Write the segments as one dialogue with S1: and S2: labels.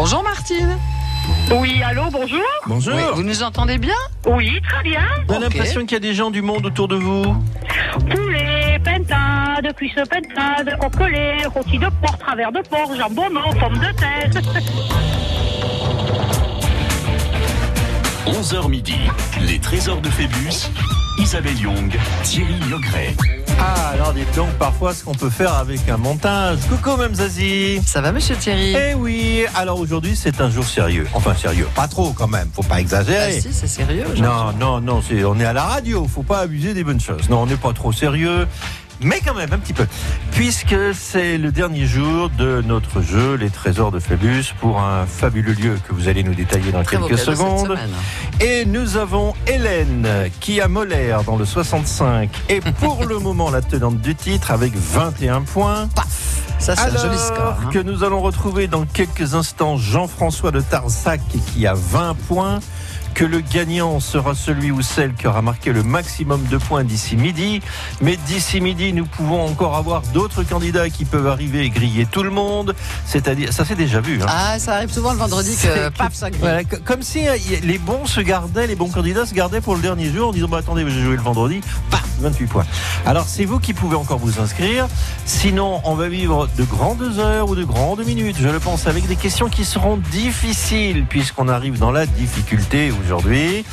S1: Bonjour Martine.
S2: Oui, allô, bonjour
S3: Bonjour.
S1: Oui, vous nous entendez bien?
S2: Oui, très bien.
S3: On a l'impression qu'il y a des gens du monde autour de vous.
S2: Poulet, pentade, cuisse pentade, cocollet, rôti de porc, travers de porc, jambon, pomme de terre.
S4: 11h midi, les trésors de Phébus, Isabelle Young, Thierry Logret.
S3: Ah, alors dites donc parfois ce qu'on peut faire avec un montage. Coucou, même Zazie.
S1: Ça va monsieur Thierry?
S3: Eh oui, alors aujourd'hui c'est un jour sérieux. Enfin sérieux, pas trop quand même, faut pas
S1: Ah
S3: exagérer.
S1: si, c'est sérieux.
S3: Non, non, non, c'est, on est à la radio, faut pas abuser des bonnes choses. Non, on n'est pas trop sérieux, mais quand même un petit peu. Puisque c'est le dernier jour de notre jeu, les trésors de Phébus, pour un fabuleux lieu que vous allez nous détailler dans
S1: Très
S3: quelques secondes. Et nous avons Hélène qui a Molaire dans le 65 et pour le moment la tenante du titre avec 21 points.
S1: Paf Ça c'est un joli score. hein.
S3: que nous allons retrouver dans quelques instants Jean-François de Tarsac qui a 20 points. Que le gagnant sera celui ou celle qui aura marqué le maximum de points d'ici midi. Mais d'ici midi, nous pouvons encore avoir d'autres candidats qui peuvent arriver et griller tout le monde. C'est-à-dire, ça s'est déjà vu. hein.
S1: Ah, ça arrive souvent le vendredi que paf, ça grille.
S3: Voilà, comme si y- les bons se gardaient, les bons candidats se gardaient pour le dernier jour en disant bah, attendez, j'ai joué le vendredi, paf, 28 points. Alors c'est vous qui pouvez encore vous inscrire. Sinon, on va vivre de grandes heures ou de grandes minutes, je le pense, avec des questions qui seront difficiles puisqu'on arrive dans la difficulté aujourd'hui.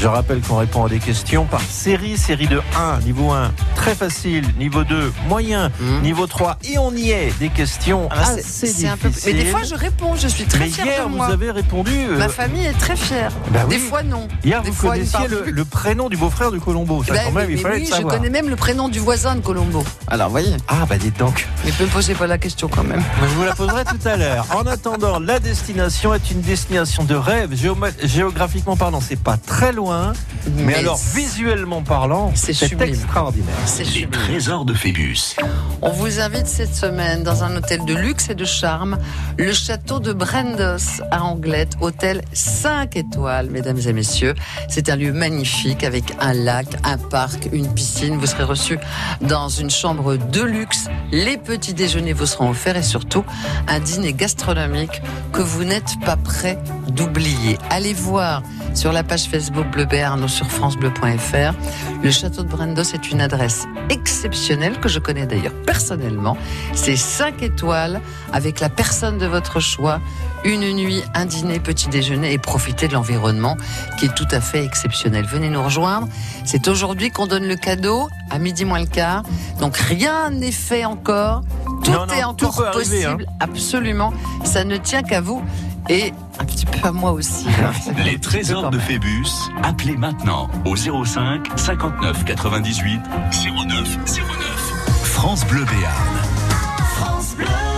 S3: Je rappelle qu'on répond à des questions par série, série de 1, niveau 1, très facile, niveau 2, moyen,
S1: Mmh.
S3: niveau 3, et on y est, des questions
S1: Ah,
S3: assez
S1: c'est un peu.
S3: difficiles.
S1: Mais des fois, je réponds. Je suis très
S3: Mais
S1: fière
S3: hier,
S1: de
S3: vous
S1: moi.
S3: avez répondu. euh,
S1: Ma famille est très fière.
S3: Bah
S1: Des fois, non.
S3: Hier,
S1: Des
S3: vous
S1: fois,
S3: connaissiez le, prénom du beau-frère de Colombo. Ça,
S1: Ben,
S3: quand même,
S1: mais-
S3: il fallait
S1: oui, je
S3: savoir.
S1: connais même le prénom du voisin de Colombo. Alors, voyez.
S3: Ah, bah dites donc.
S1: Mais ne me posez pas la question quand même.
S3: Je vous la poserai tout à l'heure. En attendant, la destination est une destination de rêve. Géographiquement parlant, c'est pas très loin. Mais,
S1: Mais
S3: alors, visuellement parlant,
S1: c'est
S3: extraordinaire.
S1: C'est
S4: Les trésors de Phébus.
S1: On vous invite cette semaine dans un hôtel de luxe et de charme, le château de Brandos à Anglette, hôtel 5 étoiles, mesdames et messieurs. C'est un lieu magnifique avec un lac, un parc, une piscine. Vous serez reçus dans une chambre de luxe. Les petits déjeuners vous seront offerts et surtout un dîner gastronomique que vous n'êtes pas prêt d'oublier. Allez voir sur la page Facebook Bleu Béarn ou sur francebleu.fr. Le château de Brandos est une adresse exceptionnelle que je connais d'ailleurs personnellement. C'est 5 étoiles avec la personne de votre choix. Une nuit, un dîner, petit déjeuner et profiter de l'environnement qui est tout à fait exceptionnel. Venez nous rejoindre. C'est aujourd'hui qu'on donne le cadeau à midi moins le quart. Donc rien n'est fait encore. Tout
S3: Non, non,
S1: est
S3: tout
S1: encore
S3: arriver,
S1: possible. Absolument. Ça ne tient qu'à vous et un petit peu à moi aussi.
S4: Les trésors de. Phébus, appelez maintenant au 05 59 98 09 09. France Bleu Béarn.
S5: Life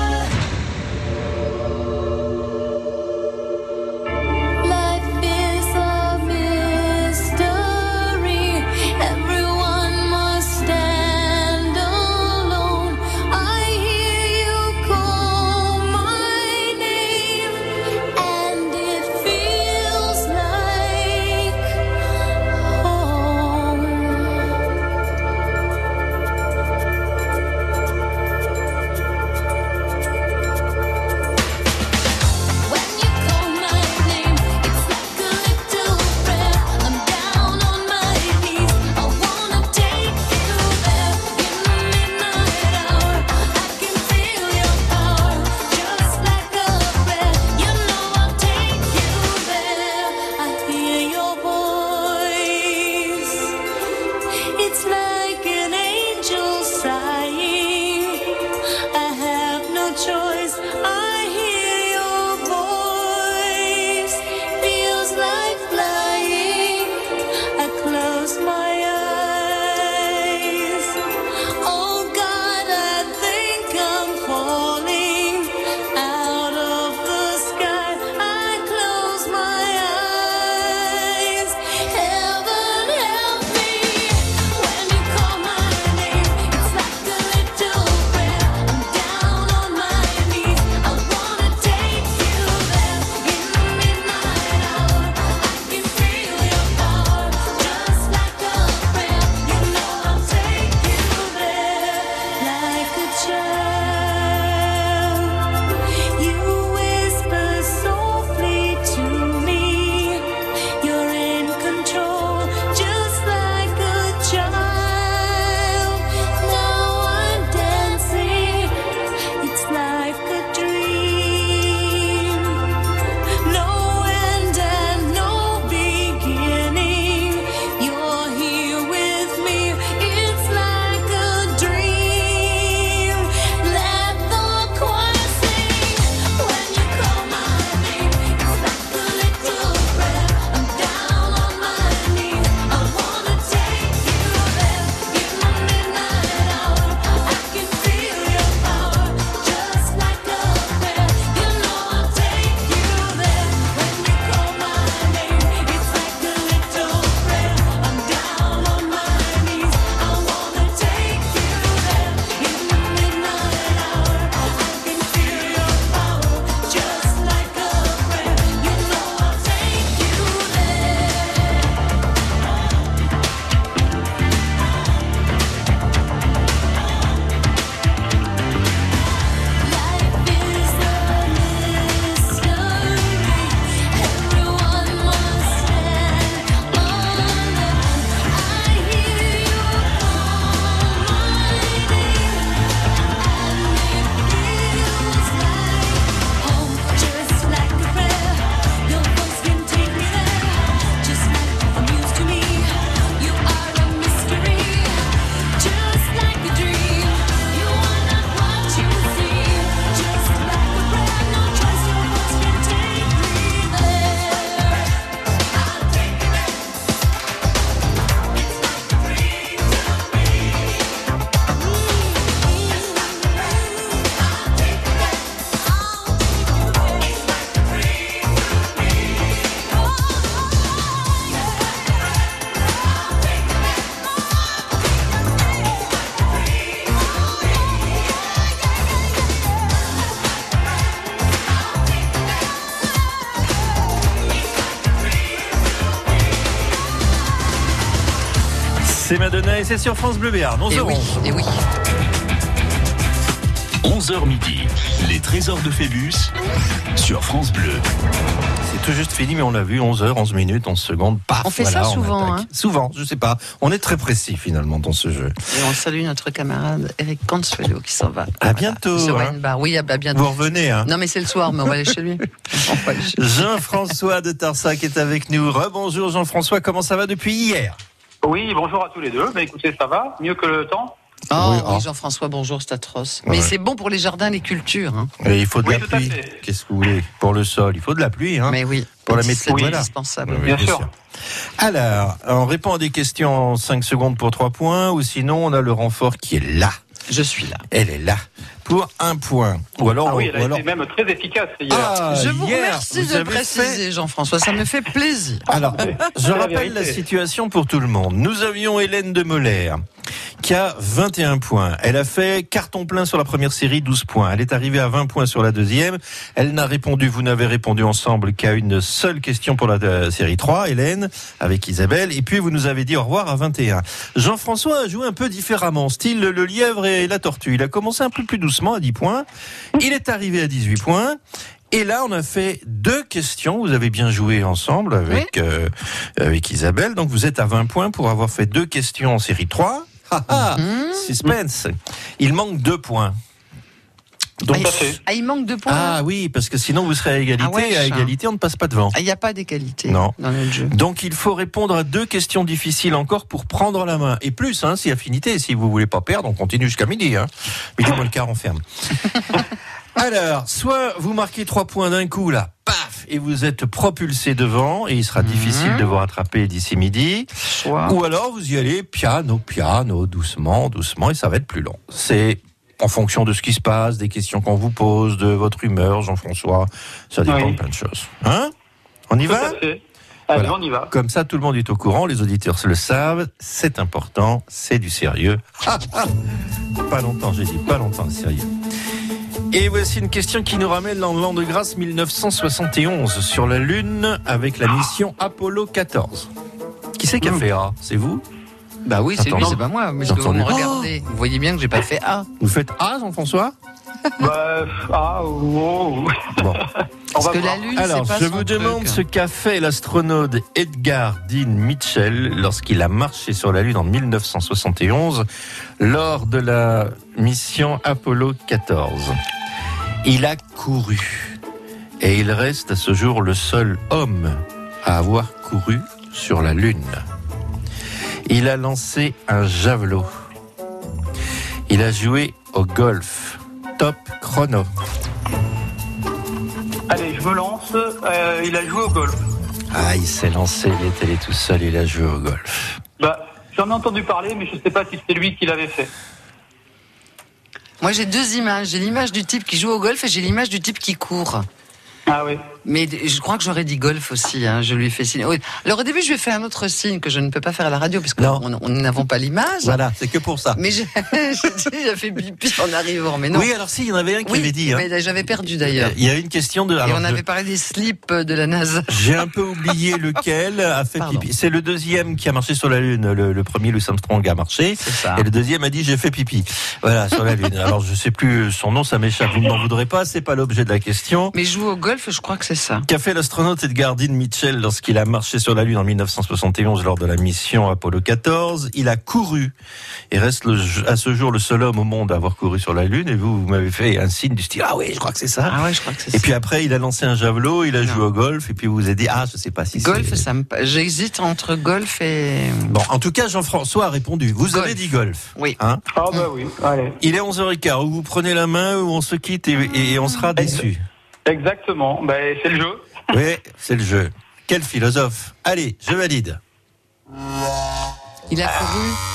S3: c'est sur France Bleu Béarn.
S1: Et
S3: 11h11.
S1: oui, et oui.
S4: 11h midi, les trésors de Phébus sur France Bleu.
S3: C'est tout juste fini, mais on l'a vu, 11h, 11 minutes, 11 secondes. Paf,
S1: On fait
S3: voilà,
S1: ça souvent, hein.
S3: Souvent, je sais pas. On est très précis finalement dans ce jeu.
S1: Et on salue notre camarade Eric Consuelo qui s'en va.
S3: À bientôt,
S1: Ce
S3: hein.
S1: Oui, à bientôt.
S3: Vous revenez, hein
S1: Non, mais c'est le soir, mais on va aller chez lui. On va aller chez lui.
S3: Jean-François de Tarsac est avec nous. Rebonjour Jean-François, comment ça va depuis hier?
S6: Oui, bonjour à tous les deux. Bah, écoutez, ça va Mieux que le temps?
S1: Oh,
S3: Oui,
S1: oui,
S3: oh.
S1: Jean-François, bonjour, c'est atroce.
S3: Ouais.
S1: Mais c'est bon pour les jardins, les cultures. hein.
S3: Et Il faut de
S6: Oui,
S3: la pluie. Qu'est-ce que vous voulez? Pour le sol, il faut de la pluie. Hein
S1: Mais oui,
S3: Pour la
S1: c'est
S3: météo, voilà.
S1: indispensable.
S3: Oui,
S6: Bien sûr.
S3: Alors, on répond à des questions en 5 secondes pour 3 points, ou sinon on a le renfort qui est là.
S1: Je suis là.
S3: Elle est là pour un point. Ou alors,
S6: Ah oui, elle
S3: ou
S6: a
S3: alors-
S6: été même très efficace hier.
S3: Ah,
S1: je vous
S3: hier,
S1: remercie
S3: vous
S1: de préciser,
S3: fait-
S1: Jean-François. Ça me fait plaisir.
S3: Alors, je
S6: la
S3: rappelle la situation pour tout le monde. Nous avions Hélène de Moller qui a 21 points. Elle a fait carton plein sur la première série, 12 points. Elle est arrivée à 20 points sur la deuxième. Elle n'a répondu, vous n'avez répondu ensemble qu'à une seule question pour la euh, série 3, Hélène, avec Isabelle. Et puis vous nous avez dit au revoir à 21. Jean-François a joué un peu différemment, style le lièvre et la tortue. Il a commencé un peu plus doucement à 10 points. Il est arrivé à 18 points. Et là, on a fait deux questions. Vous avez bien joué ensemble avec, euh, avec Isabelle. Donc, vous êtes à 20 points pour avoir fait deux questions en série 3. Ah, ah,
S1: Mmh.
S3: suspense. Il manque deux points. Donc,
S1: ah,
S6: Tout à fait.
S1: il- ah, il manque deux points.
S3: ah oui, parce que sinon, vous serez à égalité.
S1: Ah ouais,
S3: à égalité, on ne passe pas devant.
S1: Ah, Il n'y a pas d'égalité
S3: Non.
S1: dans notre jeu.
S3: Donc, il faut répondre à deux questions difficiles encore pour prendre la main. Et plus, hein, si affinité. Si vous voulez pas perdre, on continue jusqu'à midi. Hein. Midi moins le quart, on ferme. Alors, soit vous marquez trois points d'un coup, là, paf, et vous êtes propulsé devant, et il sera difficile de vous rattraper d'ici midi.
S1: Soit.
S3: Ou alors, vous y allez piano, piano, doucement, doucement, et ça va être plus long. C'est en fonction de ce qui se passe, des questions qu'on vous pose, de votre humeur, Jean-François. Ça dépend
S6: Oui.
S3: de plein de choses. Hein? On y
S6: Tout
S3: va?
S6: à fait. Allez,
S3: Voilà.
S6: on y va.
S3: comme ça, tout le monde est au courant, les auditeurs le savent, c'est important, c'est du sérieux. Ah, ah. Pas longtemps, j'ai dit, pas longtemps, sérieux. Et voici une question qui nous ramène dans l'an de grâce 1971 sur la Lune avec la mission Apollo 14. Qui c'est qui a
S6: Hmm.
S3: fait A? C'est vous?
S1: Bah oui, c'est lui, c'est pas moi. Mais que vous me
S3: entendu.
S1: regardez. Vous voyez bien que j'ai pas fait A.
S3: Vous faites A, Jean-François?
S6: Bah, ah, oh.
S3: Bon.
S6: On
S1: Parce
S6: va
S1: que la Lune,
S3: Alors,
S1: pas
S3: je
S1: son
S3: vous
S1: truc.
S3: demande ce qu'a fait l'astronaute Edgar Dean Mitchell lorsqu'il a marché sur la Lune en 1971 lors de la mission Apollo 14. Il a couru et il reste à ce jour le seul homme à avoir couru sur la Lune. Il a lancé un javelot. Il a joué au golf. Top chrono.
S6: Allez, je me lance. Euh, il a joué au golf.
S3: Ah, il s'est lancé, il est allé tout seul, il a joué au golf.
S6: Bah, j'en ai entendu parler, mais je sais pas si c'est lui qui l'avait fait.
S1: Moi, j'ai deux images. J'ai l'image du type qui joue au golf et j'ai l'image du type qui court.
S6: Ah oui.
S1: Mais je crois que j'aurais dit golf aussi. Hein. Je lui ai fait signe. Oui. Alors au début, je lui ai fait un autre signe que je ne peux pas faire à la radio
S3: Non.
S1: on on n'avons pas l'image.
S3: Voilà, c'est que pour ça.
S1: Mais j'ai fait pipi en arrivant. Mais non.
S3: Oui, alors si, il y en avait un qui
S1: Oui,
S3: avait dit. hein.
S1: mais j'avais perdu d'ailleurs.
S3: Il y a une question de.
S1: Et
S3: alors,
S1: on
S3: je-
S1: avait parlé des slips de la NASA.
S3: J'ai un peu oublié lequel a fait
S1: Pardon.
S3: pipi. C'est le deuxième qui a marché sur la Lune. Le, le premier, Louis Armstrong, a marché.
S1: Ça.
S3: Et le deuxième a dit j'ai fait pipi. Voilà, sur la Lune. Alors je sais plus son nom, ça m'échappe. Vous ne m'en voudrez pas, c'est pas l'objet de la question.
S1: Mais joue au golf, je crois que c'est ça.
S3: Qu'a fait l'astronaute Edgar Dean Mitchell lorsqu'il a marché sur la Lune en 1971 lors de la mission Apollo 14 Il a couru et reste le- à ce jour le seul homme au monde à avoir couru sur la Lune. Et vous, vous m'avez fait un signe du style Ah oui, je crois que c'est ça.
S1: Ah ouais, je crois que c'est
S3: Et
S1: ça.
S3: puis après, il a lancé un javelot, il a
S1: Non.
S3: joué au golf, et puis vous vous avez dit Ah, je sais pas si c'est.
S1: Golf, ça me. J'hésite entre golf et.
S3: Bon, en tout cas, Jean-François a répondu. Vous
S1: Golf.
S3: avez dit golf.
S1: Oui.
S3: Hein?
S6: Ah bah oui. Allez.
S3: il est 11h15. Ou vous prenez la main, ou on se quitte et, et on sera déçus.
S6: Exactement. Bah, c'est le jeu.
S3: Oui, c'est le jeu. Quel philosophe. Allez, je valide.
S1: Il a couru.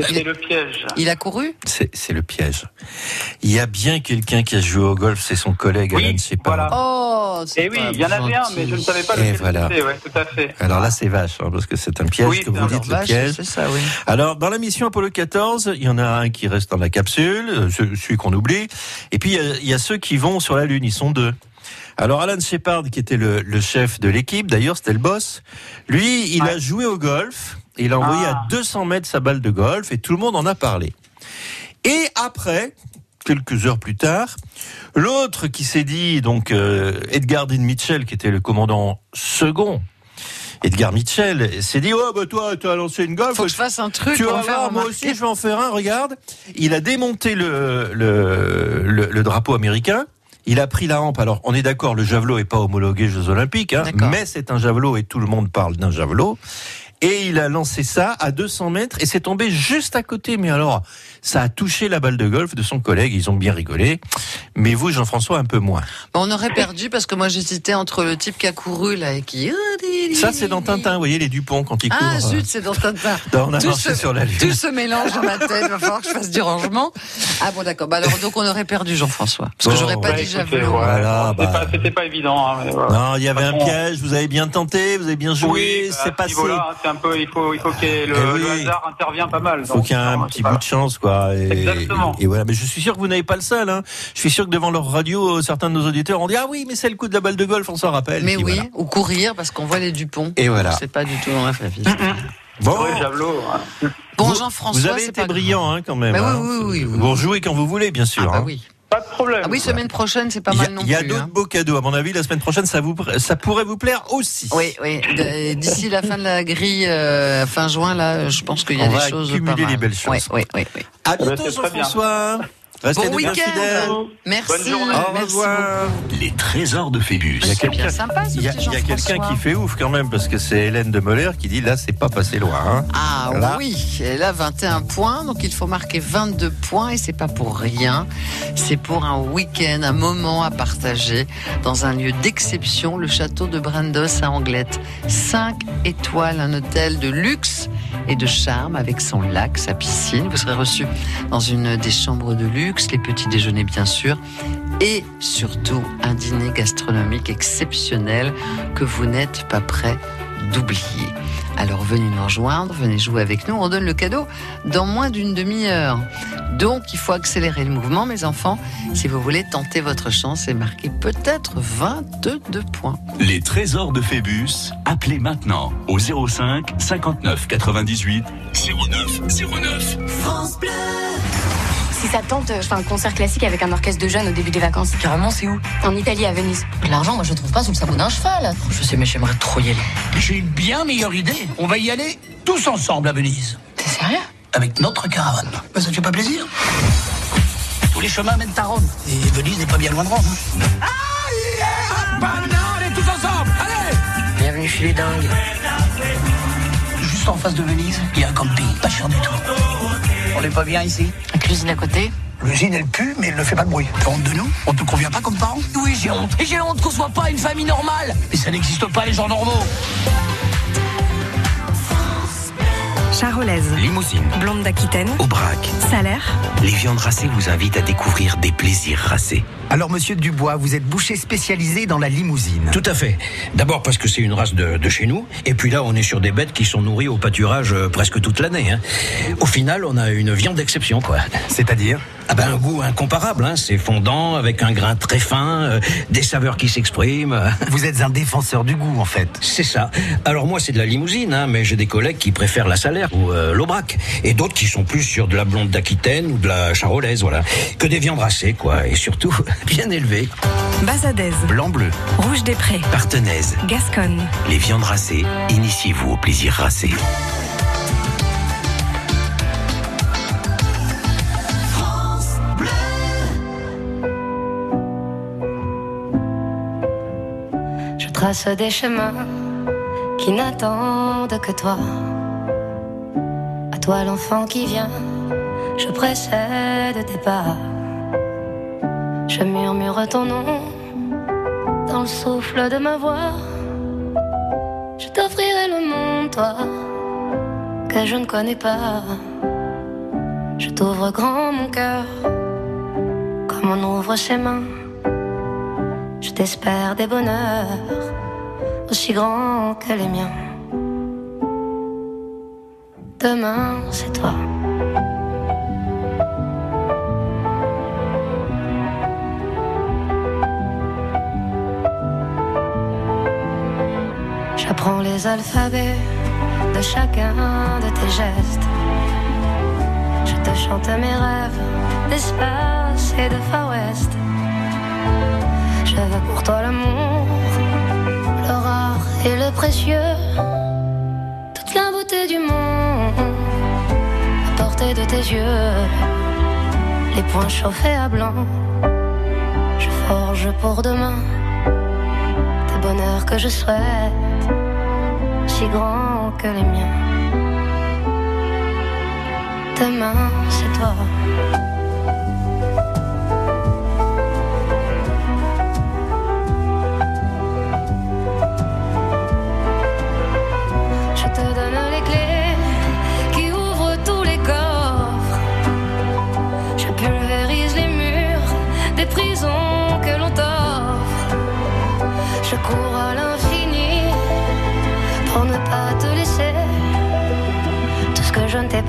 S6: C'est le piège.
S1: Il a couru.
S3: C'est le piège. Il y a bien quelqu'un qui a joué au golf, c'est son collègue
S6: Oui,
S3: Alan Shepard.
S6: voilà.
S1: Oh. c'est
S6: Eh oui, il y en avait un, mais je ne savais pas
S3: Et
S6: lequel
S3: voilà.
S6: c'était. Ouais, tout à fait.
S3: Alors là, c'est vache, hein, parce que c'est un piège
S6: Oui,
S3: que vous dites, le
S1: Vache,
S3: piège.
S1: C'est ça, oui.
S3: Alors, dans la mission Apollo 14, il y en a un qui reste dans la capsule, euh, ce- celui qu'on oublie, et puis il y a- il y, a ceux qui vont sur la Lune, ils sont deux. Alors, Alan Shepard, qui était le, le chef de l'équipe, d'ailleurs, c'était le boss, lui, il a joué au golf, Et il a envoyé
S6: Ah.
S3: à 200 mètres sa balle de golf et tout le monde en a parlé. Et après, quelques heures plus tard, l'autre qui s'est dit, donc euh, Edgar Dean Mitchell, qui était le commandant second, Edgar Mitchell s'est dit, oh bah toi, tu as lancé une golf.
S1: Faut que je fasse un truc
S3: Tu vas voir, moi aussi je vais en faire un, regarde. Il a démonté le, le, le, le drapeau américain. Il a pris la hampe. Alors, on est d'accord, le javelot est pas homologué Jeux Olympiques, hein, mais c'est un javelot et tout le monde parle d'un javelot. Et il a lancé ça à 200 mètres et c'est tombé juste à côté. Mais alors, ça a touché la balle de golf de son collègue. Ils ont bien rigolé. Mais vous, Jean-François, un peu moins.
S1: Bon, on aurait perdu parce que moi j'hésitais entre le type qui a couru là et qui.
S3: Ça, c'est dans Tintin. Vous voyez, les Dupont quand ils courent.
S1: Ah
S3: euh,
S1: zut, c'est dans Tintin.
S3: on a
S1: Tout
S3: marché
S1: se-
S3: sur la lune.
S1: Tout se mélange dans ma tête. Va falloir que je fasse du rangement. Ah bon, d'accord. Bah alors donc on aurait perdu Jean-François parce que
S3: Bon,
S1: j'aurais pas
S6: Bah,
S1: dit javelot.
S6: ouais,
S3: Voilà,
S6: c'était
S3: bah.
S6: pas- C'était pas évident. hein, mais voilà.
S3: Non, il y avait un piège. Vous avez bien tenté, vous avez bien joué.
S6: Oui, bah,
S3: c'est
S6: ce
S3: passé.
S6: niveau-là, hein, c'est un peu, il faut, il faut que le,
S3: Eh oui.
S6: le hasard intervient pas mal.
S3: Il faut qu'il y ait un
S6: non,
S3: petit bout de chance, quoi. Et,
S6: Exactement.
S3: Et, voilà. Mais je suis sûr que vous n'avez pas le seul. Hein. Je suis sûr que devant leur radio, euh, certains de nos auditeurs ont dit ah oui, mais c'est le coup de la balle de golf, on s'en rappelle.
S1: Mais oui,
S3: voilà.
S1: ou courir parce qu'on voit les Dupont.
S3: Et voilà.
S1: C'est pas du tout dans la vie.
S3: Bon,
S6: javelot. hein.
S1: Bon,
S3: vous,
S1: Jean-François,
S3: vous avez
S1: c'est
S3: été
S1: pas
S3: brillant, hein, quand même.
S1: Bah oui,
S3: hein.
S1: oui, oui, oui.
S3: Vous rejouez quand vous voulez, bien sûr.
S1: Ah bah
S3: hein.
S1: oui.
S6: Pas de problème.
S1: Ah oui, semaine prochaine, c'est pas
S3: Il y a,
S1: mal non
S3: il y a
S1: plus.
S3: d'autres
S1: hein.
S3: beaux cadeaux. À mon avis, la semaine prochaine, ça vous, ça pourrait vous plaire aussi.
S1: Oui, oui. D'ici la fin de la grille, euh, fin juin, là, je pense qu'il y a
S3: On
S1: des
S3: va
S1: choses pas mal.
S3: les belles choses.
S1: Oui, oui, oui. oui.
S3: À
S6: ben,
S3: bientôt. Jean-François. Restez
S1: Bon week-end. Merci.
S6: Bonne journée.
S3: Au revoir.
S4: Les trésors de Phébus.
S3: Il y a
S1: C'est bien
S3: quelqu'un-
S1: sympa, ce
S3: Il y a,
S1: petit
S3: il y a quelqu'un
S1: Jean-François.
S3: qui fait ouf quand même, parce que c'est Hélène de Moller qui dit là, c'est pas passé loin. hein.
S1: Ah
S3: Voilà.
S1: oui, elle a 21 points, donc il faut marquer 22 points et c'est pas pour rien. C'est pour un week-end, un moment à partager dans un lieu d'exception, le château de Brandos à Anglette. 5 étoiles, un hôtel de luxe et de charme avec son lac, sa piscine. Vous serez reçu dans une des chambres de luxe, les petits déjeuners bien sûr et surtout un dîner gastronomique exceptionnel que vous n'êtes pas prêt d'oublier. Alors venez nous rejoindre, venez jouer avec nous, on donne le cadeau dans moins d'une demi-heure. Donc il faut accélérer le mouvement mes enfants si vous voulez tenter votre chance et marquer peut-être 22 points.
S4: Les trésors de Phébus. Appelez maintenant au 05 59 98 09 09.
S7: Si ça te tente, je fais un concert classique avec un orchestre de jeunes au début des vacances.
S8: Carrément, c'est où?
S7: En Italie, à Venise.
S8: L'argent, moi, je trouve pas sous le sabot d'un cheval. Je sais, mais j'aimerais trop y aller.
S9: J'ai une bien meilleure idée. On va y aller tous ensemble à Venise.
S8: T'es sérieux?
S9: Avec notre caravane. Ben, ça te fait pas plaisir? Tous les chemins mènent à Rome. Et Venise n'est pas bien loin de Rome. hein. Ah, yeah allez, tous ensemble Allez
S8: Bienvenue chez les dingues.
S9: Juste en face de Venise, il y a un camping. Pas cher du tout. On n'est pas bien ici
S8: La cuisine à côté
S9: L'usine, elle pue, mais elle ne fait pas de bruit. T'as honte de nous? On te convient pas comme parents
S8: Oui, j'ai honte. Et j'ai honte qu'on soit pas une famille normale.
S9: Mais ça n'existe pas, les gens normaux.
S10: Charolaise,
S11: Limousine,
S10: blonde d'Aquitaine,
S11: Aubrac.
S10: salaire,
S11: Les viandes racées vous invitent à découvrir des plaisirs racés.
S12: Alors, monsieur Dubois, vous êtes boucher spécialisé dans la limousine.
S9: Tout à fait. D'abord parce que c'est une race de, de chez nous. Et puis là, on est sur des bêtes qui sont nourries au pâturage euh, presque toute l'année. hein. Au final, on a une viande d'exception, quoi.
S12: C'est-à-dire?
S9: Ah ben, un goût incomparable. Hein. C'est fondant, avec un grain très fin, euh, des saveurs qui s'expriment.
S12: Vous êtes un défenseur du goût, en fait.
S9: C'est ça. Alors moi, c'est de la limousine, hein, mais j'ai des collègues qui préfèrent la salaire ou euh, l'aubrac. Et d'autres qui sont plus sur de la blonde d'Aquitaine ou de la charolaise, voilà. Que des viandes racées, quoi. Et surtout, bien élevées.
S10: Bazadaise,
S11: Blanc-bleu,
S10: Rouge des Prés,
S11: partenaise.
S10: Gasconne.
S11: Les viandes racées, initiez-vous au plaisir racé.
S7: Je trace des chemins qui n'attendent que toi. Toi l'enfant qui vient, je précède tes pas. Je murmure ton nom dans le souffle de ma voix. Je t'offrirai le monde, toi, que je ne connais pas. Je t'ouvre grand mon cœur, comme on ouvre ses mains. Je t'espère des bonheurs aussi grands que les miens. Demain, c'est toi. J'apprends les alphabets de chacun de tes gestes. Je te chante mes rêves d'espace et de Far West. Je veux pour toi l'amour, le rare et le précieux. Toute la beauté du monde de tes yeux. Les poings chauffés à blanc. Je forge pour demain des bonheurs que je souhaite, si grands que les miens. Demain, c'est toi.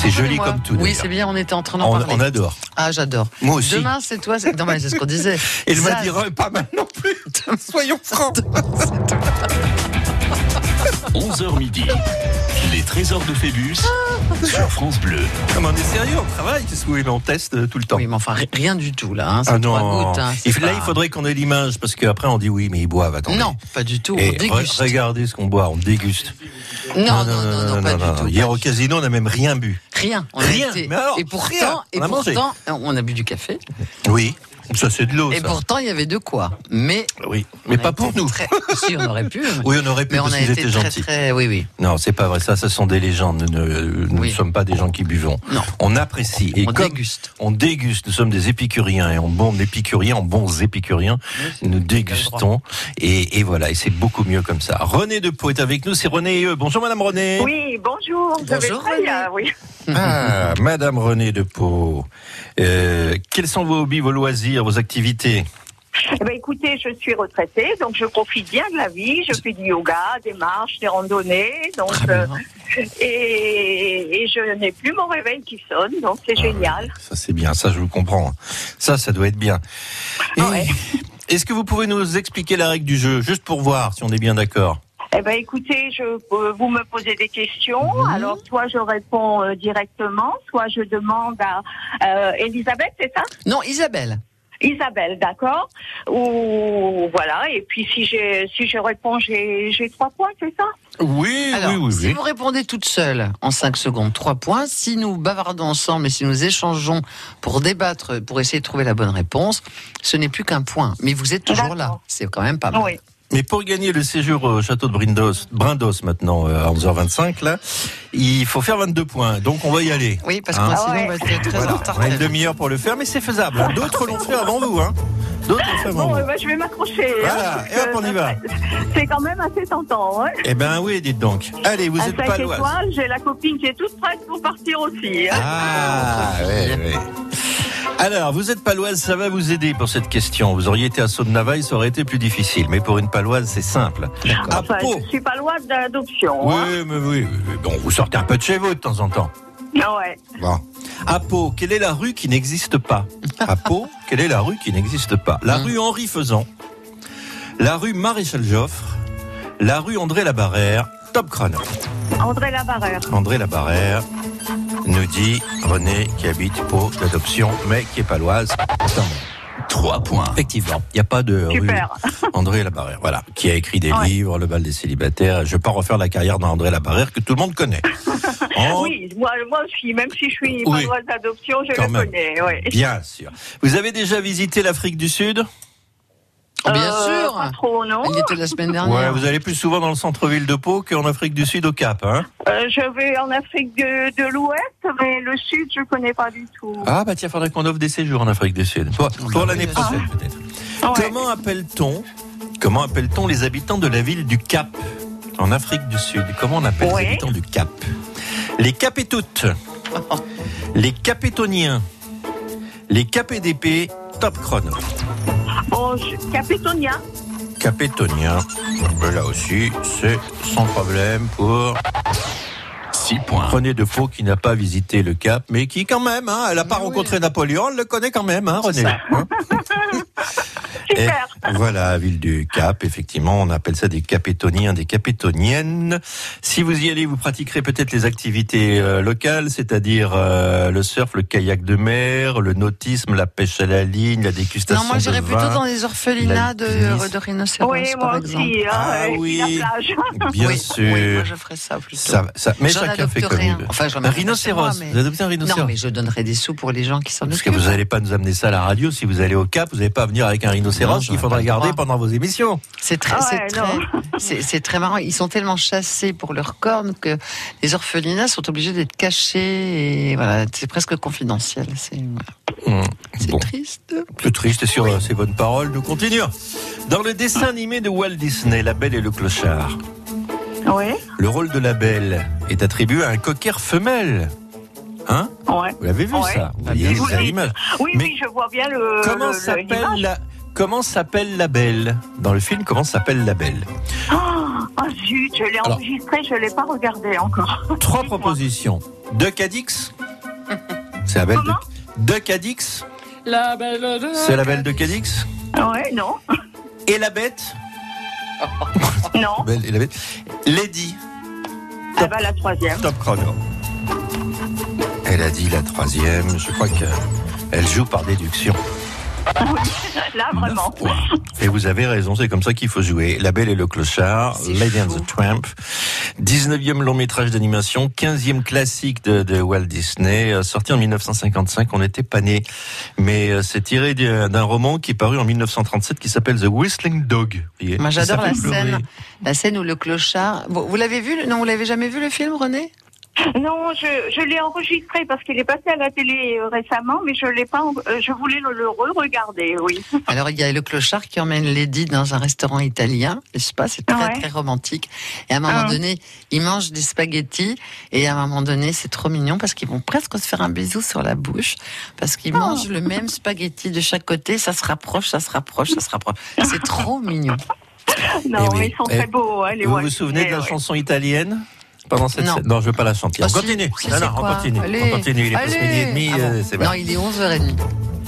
S3: C'est joli comme tout.
S1: Oui, c'est bien, on était en train d'en parler.
S3: on adore.
S1: Ah, j'adore.
S3: Moi aussi.
S1: Demain, c'est toi. C'est... Non, mais c'est ce qu'on disait.
S3: Et le est pas mal non plus. Soyons francs.
S4: 11h midi. Les trésors de Phébus sur France Bleu.
S3: Comme on est sérieux, on travaille. Qu'est-ce que vous voulez, on teste euh, tout le temps.
S1: Oui, mais enfin, ri- rien du tout, là. Hein, c'est
S3: Ah non.
S1: gouttes. hein,
S3: là,
S1: pas-
S3: il faudrait qu'on ait l'image parce qu'après on dit oui, mais ils boivent. Attendez.
S1: Non, pas du tout.
S3: Et
S1: on déguste.
S3: re- regardez ce qu'on boit, on déguste.
S1: Non, non, non, non, pas du tout.
S3: Hier au casino, on n'a même rien bu.
S1: Rien. On a
S3: Rien.
S1: été-
S3: Mais alors,
S1: et pourtant,
S3: rien.
S1: et
S3: On a mangé.
S1: pourtant, on a bu du café.
S3: Oui, ça c'est de l'eau.
S1: Et
S3: ça.
S1: pourtant, il y avait de quoi. Mais.
S3: Oui, mais pas pour nous.
S1: très- Si, on aurait pu.
S3: Oui, on aurait pu
S1: Mais on
S3: parce
S1: a
S3: qu'ils
S1: été
S3: étaient
S1: très,
S3: gentils.
S1: très. Oui, oui.
S3: Non, c'est pas vrai. Ça, ce sont des légendes. Nous ne, nous
S1: Oui.
S3: ne sommes pas des gens qui buvons.
S1: Non.
S3: On apprécie. Et
S1: On
S3: comme
S1: déguste.
S3: On déguste. Nous sommes des épicuriens et en bons épicuriens, en bons épicuriens, nous dégustons. Et, et voilà. Et c'est beaucoup mieux comme ça. René de Pau est avec nous. C'est René. et eux. Bonjour, Madame René.
S2: Oui, bonjour.
S1: Bonjour, René.
S2: bien, oui.
S3: Ah, Madame René de Pau. Euh, quels sont vos hobbies, vos loisirs, vos activités
S2: Eh ben, écoutez, je suis retraitée, donc je profite bien de la vie. Je fais du yoga, des marches, des randonnées. Donc,
S1: Très bien.
S2: euh, et, et je n'ai plus mon réveil qui sonne, donc c'est génial.
S3: Ça, c'est bien. Ça, je vous comprends. Ça, ça doit être bien.
S2: Ouais.
S3: Est-ce que vous pouvez nous expliquer la règle du jeu, juste pour voir si on est bien d'accord
S2: Eh ben, écoutez, je, euh, vous me posez des questions.
S1: Mhm.
S2: Alors, soit je réponds euh, directement, soit je demande à euh, Elisabeth, c'est ça?
S1: Non, Isabelle.
S2: Isabelle, d'accord Ou voilà. Et puis si j'ai si je réponds, j'ai j'ai trois points, c'est ça?
S3: Oui,
S1: Alors,
S3: oui, oui,
S1: si
S3: oui.
S1: vous répondez toute seule en 5 secondes, 3 points. Si nous bavardons ensemble et si nous échangeons pour débattre, pour essayer de trouver la bonne réponse, ce n'est plus qu'un point. Mais vous êtes toujours là. C'est quand même pas mal.
S2: Oui.
S3: Mais pour gagner le séjour au château de Brindos, Brindos maintenant euh, à 11h25, là, il faut faire 22 points. Donc on va y aller.
S1: Oui, parce que
S3: Hein
S1: sinon,
S2: Ah ouais.
S1: on va être très
S3: Voilà,
S1: en retard.
S3: on a une demi-heure pour le faire, mais c'est faisable. hein. D'autres l'ont fait avant vous. Hein. D'autres l'ont fait avant
S2: Bon,
S3: vous.
S2: ben, je vais m'accrocher. hein,
S3: Voilà, et hop, on y va.
S2: C'est quand même assez tentant. Hein
S3: Eh ben oui, dites donc. Allez, vous
S2: à
S3: êtes
S2: 5
S3: paloise.
S2: étoiles, j'ai la copine qui est toute prête pour partir aussi. hein.
S3: Ah, ouais, ouais. Alors, vous êtes paloise, ça va vous aider pour cette question. Vous auriez été à Saut-de-Navaille, ça aurait été plus difficile. Mais pour une paloise, c'est simple. À
S2: Enfin,
S3: Pau.
S2: je suis pas loin d'adoption.
S3: Oui,
S2: hein.
S3: mais oui, oui, oui. Bon, vous sortez un peu de chez vous de temps en temps.
S2: Ah ouais.
S3: Bon. À Pau, quelle est la rue qui n'existe pas? À Pau, quelle est la rue qui n'existe pas? La
S1: Hum.
S3: rue Henri Faisan, la rue Maréchal Joffre, la rue André Labarrère, top chrono.
S2: André Labarrère.
S3: André Labarrère nous dit René qui habite Pau d'adoption, mais qui est paloise.
S4: 3 points.
S3: Effectivement, il n'y a pas de rue
S2: Super.
S3: André Labarrère, voilà, qui a écrit des
S2: Ouais.
S3: livres, Le bal des célibataires. Je ne vais pas refaire la carrière d'André Labarrère que tout le monde connaît. En-
S2: Oui, moi, moi aussi, même si je suis
S3: Oui.
S2: loin d'adoption, je
S3: Quand
S2: le
S3: même.
S2: connais. Ouais.
S3: Bien sûr. Vous avez déjà visité l'Afrique du Sud?
S1: Bien
S2: Euh,
S1: sûr.
S2: Pas trop, non.
S1: Elle y était la semaine
S3: Ouais,
S1: dernière.
S3: vous allez plus souvent dans le centre-ville de Pau qu'en Afrique du Sud au Cap, hein
S2: Euh, je vais en Afrique de, de l'Ouest, mais le Sud, je connais pas du tout.
S3: Ah bah tiens, faudrait qu'on offre des séjours en Afrique du Sud. Pour, pour l'année prochaine peut-être.
S2: Ouais.
S3: Comment appelle-t-on Comment appelle-t-on les habitants de la ville du Cap en Afrique du Sud? Comment on appelle
S2: Ouais.
S3: les habitants du Cap? Les Capétoutes, les Capétoniens, les Capédépés, top chrono.
S2: Capitonia.
S3: Capétonien, ben là aussi, c'est sans problème pour
S4: 6 points.
S3: René Defoe qui n'a pas visité le Cap, mais qui quand même, hein, elle n'a pas rencontré Napoléon, elle le connaît quand même, hein, René. Et voilà, ville du Cap, effectivement, on appelle ça des capétoniens, des capétoniennes. Si vous y allez, vous pratiquerez peut-être les activités euh, locales, c'est-à-dire euh, le surf, le kayak de mer, le nautisme, la pêche à la ligne, la dégustation
S1: Non, moi j'irais
S3: de
S1: plutôt dans les orphelinats de,
S3: l'alpinisme.
S1: de rhinocéros,
S2: Oui,
S1: par
S2: moi
S1: exemple.
S2: aussi. hein,
S3: Ah oui.
S2: La plage.
S3: Bien
S1: oui,
S3: sûr.
S1: Oui, moi je ferais ça plutôt.
S3: Ça, ça, mais
S1: J'en
S3: chacun fait comme
S1: rien.
S3: il veut.
S1: Enfin, j'en
S3: un rhinocéros.
S1: moi, mais-
S3: Vous adoptez un rhinocéros
S1: Non, mais je donnerais des sous pour les gens qui s'en
S3: Parce
S1: occupent.
S3: que vous n'allez pas nous amener ça à la radio. Si vous allez au Cap, vous n'allez pas venir avec un
S1: Non,
S3: rhinocéros
S1: j'aurais
S3: qu'il faudra garder pendant vos émissions.
S1: C'est très,
S2: Ah
S1: c'est
S2: ouais,
S1: très, c'est, c'est marrant. Ils sont tellement chassés pour leurs cornes que les orphelinats sont obligés d'être cachés et voilà, c'est presque confidentiel. C'est, voilà. C'est
S3: bon.
S1: triste.
S3: Plus triste sur euh, ces bonnes paroles, nous continuons. Dans le dessin animé de Walt Disney, La Belle et le Clochard,
S2: Oui,
S3: le rôle de la Belle est attribué à un cocker femelle. Hein?
S2: Ouais.
S3: Vous l'avez vu
S2: Ouais.
S3: ça? Vous voyez avez l'image.
S2: Oui,
S3: Mais
S2: oui, je vois bien le.
S3: Comment
S2: le- le-
S3: s'appelle la Comment s'appelle la Belle Dans le film, comment s'appelle la Belle
S2: Oh, oh, zut, je l'ai
S3: Alors.
S2: enregistré, je ne l'ai pas regardé encore.
S3: Trois propositions. De Cadix C'est la Belle de, de Cadix
S8: La belle de...
S3: C'est la Belle de Cadix
S2: Ouais, non.
S3: Et la Bête
S2: Non.
S3: Belle et la Bête Lady
S2: Ah bah la troisième.
S3: Top chrono. Elle a dit la troisième. Je crois qu'elle joue par déduction.
S2: Là, vraiment.
S3: Et vous avez raison, c'est comme ça qu'il faut jouer. La Belle et le Clochard, Lady and the Tramp, 19e long métrage d'animation, 15e classique de, de Walt Disney, euh, sorti en 1955. On n'était pas nés, mais euh, c'est tiré d'un roman qui est paru en 1937 qui s'appelle The Whistling Dog.
S1: Moi, j'adore la
S3: pleurer.
S1: scène, la scène où le clochard. Vous, vous l'avez vu Non, vous l'avez jamais vu le film, René?
S2: Non, je, je l'ai enregistré parce qu'il est passé à la télé euh, récemment, mais je l'ai pas. euh, je voulais le, le re-regarder, oui.
S1: Alors, il y a le clochard qui emmène Lady dans un restaurant italien, n'est-ce pas? C'est très,
S2: Ouais.
S1: très romantique. Et à un moment
S2: Ah.
S1: donné, ils mangent des spaghettis. Et à un moment donné, c'est trop mignon parce qu'ils vont presque se faire un bisou sur la bouche. Parce qu'ils
S2: Oh.
S1: mangent le même spaghetti de chaque côté. Ça se rapproche, ça se rapproche, ça se rapproche. C'est trop mignon.
S2: Non,
S3: Eh oui.
S2: mais ils sont
S3: Eh,
S2: très beaux, hein, les
S3: Vous vous souvenez de la
S2: ouais.
S3: chanson italienne? Pendant cette
S1: Non.
S3: scène Non, je veux pas la chanter.
S1: Ah,
S3: on continue.
S1: Si,
S3: non, non, on continue.
S1: Allez.
S3: On continue. Il est presque
S1: Allez.
S3: midi et demi.
S1: Ah bon
S3: euh, c'est
S1: Non, il est 11h30.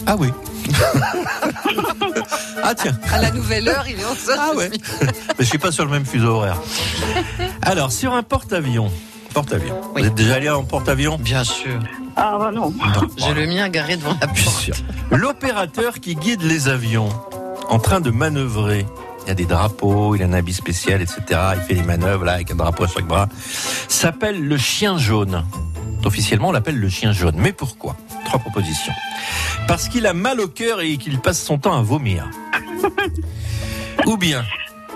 S3: Ah oui. ah tiens.
S1: À la nouvelle heure, il est 11h30.
S3: Ah ouais. Mais je suis pas sur le même fuseau horaire. Alors, sur un porte-avions. Porte-avions.
S1: Oui.
S3: Vous êtes déjà allé en porte-avions
S1: Bien sûr.
S2: Ah bah non.
S1: J'ai le mien garé devant la
S3: Bien
S1: porte.
S3: sûr. L'opérateur qui guide les avions en train de manœuvrer. Il y a des drapeaux, il a un habit spécial, etc. Il fait les manœuvres là avec un drapeau à chaque bras. S'appelle le chien jaune. Officiellement, on l'appelle le chien jaune. Mais pourquoi? Trois propositions. Parce qu'il a mal au cœur et qu'il passe son temps à vomir. Ou bien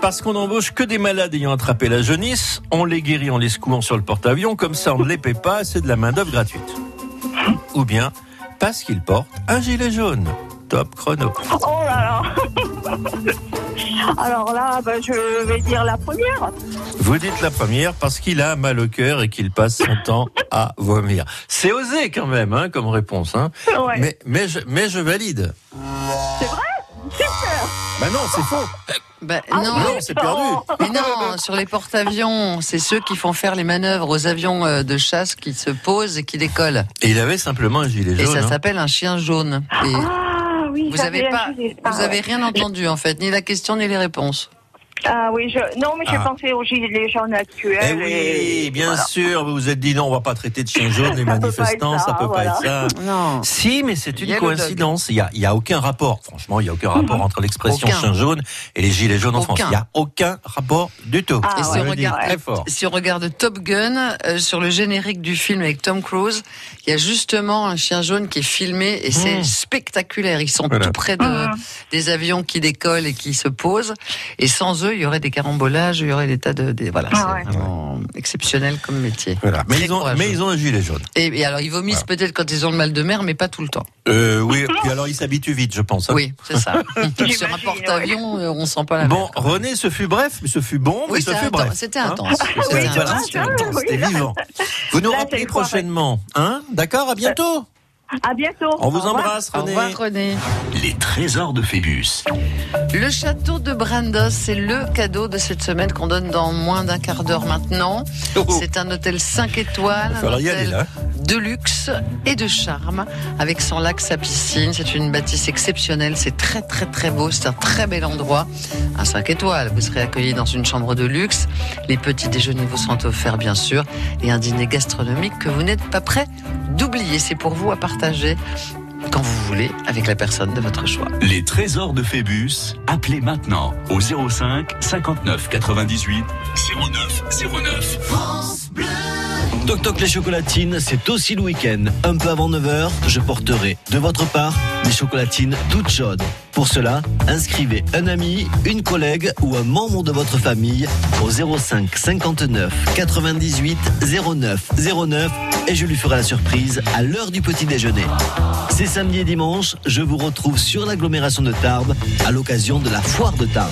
S3: parce qu'on embauche que des malades ayant attrapé la jaunisse, on les guérit en les secouant sur le porte-avions, comme ça on ne les paie pas, c'est de la main-d'œuvre gratuite. Ou bien parce qu'il porte un gilet jaune. Top chrono.
S2: Oh là là. Alors là, bah, je vais dire la première.
S3: Vous dites la première parce qu'il a mal au cœur et qu'il passe son temps à vomir. C'est osé quand même, hein, comme réponse. Hein.
S2: Ouais.
S3: Mais, mais, je, mais je valide.
S2: C'est vrai? Super.
S3: Bah non, c'est faux.
S1: Bah,
S2: Ah,
S1: non.
S3: Non, c'est perdu.
S1: Mais non, sur les porte-avions, c'est ceux qui font faire les manœuvres aux avions euh, de chasse qui se posent et qui décollent.
S3: Et il avait simplement un gilet
S1: Et
S3: jaune.
S1: ça
S3: hein.
S1: s'appelle un chien jaune. Et
S2: Ah oui,
S1: vous
S2: j'avais
S1: avez pas, vous avez rien entendu en fait, ni la question ni les réponses.
S2: Ah oui, je... non, mais j'ai
S3: Ah.
S2: pensé aux gilets jaunes
S3: Eh
S2: actuels.
S3: oui,
S2: et
S3: bien
S2: voilà.
S3: sûr, vous vous êtes dit non, on va pas traiter de chien jaune les
S2: Ça peut pas être
S3: manifestants,
S2: ça,
S3: ça peut
S2: voilà.
S3: pas être ça.
S1: Non.
S3: Si, mais c'est une coïncidence. Il y a, il y a aucun rapport. Franchement, il y a aucun rapport entre l'expression chien jaune et les gilets jaunes en France. Il y a aucun rapport du tout.
S2: Ah,
S1: Et si on, regarde,
S3: très fort.
S1: si on regarde Top Gun, euh, sur le générique du film avec Tom Cruise, il y a justement un chien jaune qui est filmé et c'est
S3: Mmh.
S1: spectaculaire. Ils sont
S3: Voilà.
S1: tout près de,
S2: Mmh.
S1: des avions qui décollent et qui se posent. Et sans eux, il y aurait des carambolages, il y aurait des tas de, des, voilà,
S2: Ah
S1: c'est
S2: ouais.
S1: vraiment exceptionnel comme métier.
S3: Voilà. Mais ils, ont, mais ils ont un gilet jaune.
S1: Et, et alors, ils vomissent peut-être quand ils ont le mal de mer, mais pas tout le temps.
S3: Euh, oui, puis alors ils s'habituent vite, je pense. hein.
S1: Oui, c'est ça. Sur un porte-avions, euh, on sent pas la
S3: Bon,
S1: mer.
S3: René, ce fut bref, mais ce fut bon, mais
S1: Oui,
S3: ce
S1: c'était
S3: fut
S1: intense,
S3: bref.
S1: c'était
S3: Hein
S1: intense.
S3: C'était
S1: Oui,
S3: voilà,
S1: intense,
S3: c'était intense,
S2: oui.
S3: c'était vivant. Vous nous rappelez prochainement, hein D'accord, à bientôt.
S2: À bientôt.
S3: On vous
S2: Au
S3: embrasse,
S1: Au
S3: René.
S1: revoir, René.
S4: Les trésors de Phébus.
S1: Le château de Brandos, c'est le cadeau de cette semaine qu'on donne dans moins d'un quart d'heure maintenant.
S3: Oh, oh.
S1: C'est un hôtel 5 étoiles, un hôtel
S3: aller, là.
S1: de luxe et de charme, avec son lac, sa piscine. C'est une bâtisse exceptionnelle, c'est très très très beau, c'est un très bel endroit. Un 5 étoiles, vous serez accueilli dans une chambre de luxe. Les petits déjeuners vous sont offerts bien sûr, et un dîner gastronomique que vous n'êtes pas prêt d'oublier. C'est pour vous à partager quand vous voulez avec la personne de votre choix.
S4: Les trésors de Phébus. Appelez maintenant au 05 59 98 09 09.
S13: Toc Toc les chocolatines, c'est aussi le week-end. Un peu avant 9h, je porterai de votre part des chocolatines toutes chaudes. Pour cela, inscrivez un ami, une collègue ou un membre de votre famille au 05 59 98 09 09 et je lui ferai la surprise à l'heure du petit déjeuner. C'est samedi et dimanche, je vous retrouve sur l'agglomération de Tarbes à l'occasion de la foire de Tarbes.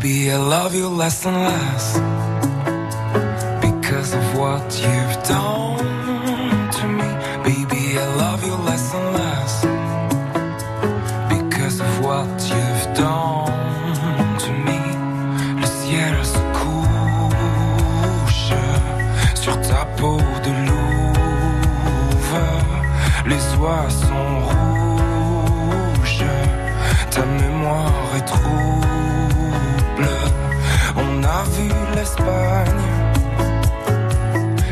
S14: Baby, I love you less and less because of what you've done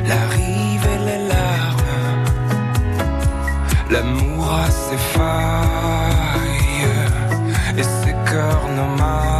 S14: la rive et les larmes. L'amour a ses failles et ses cœurs nomades.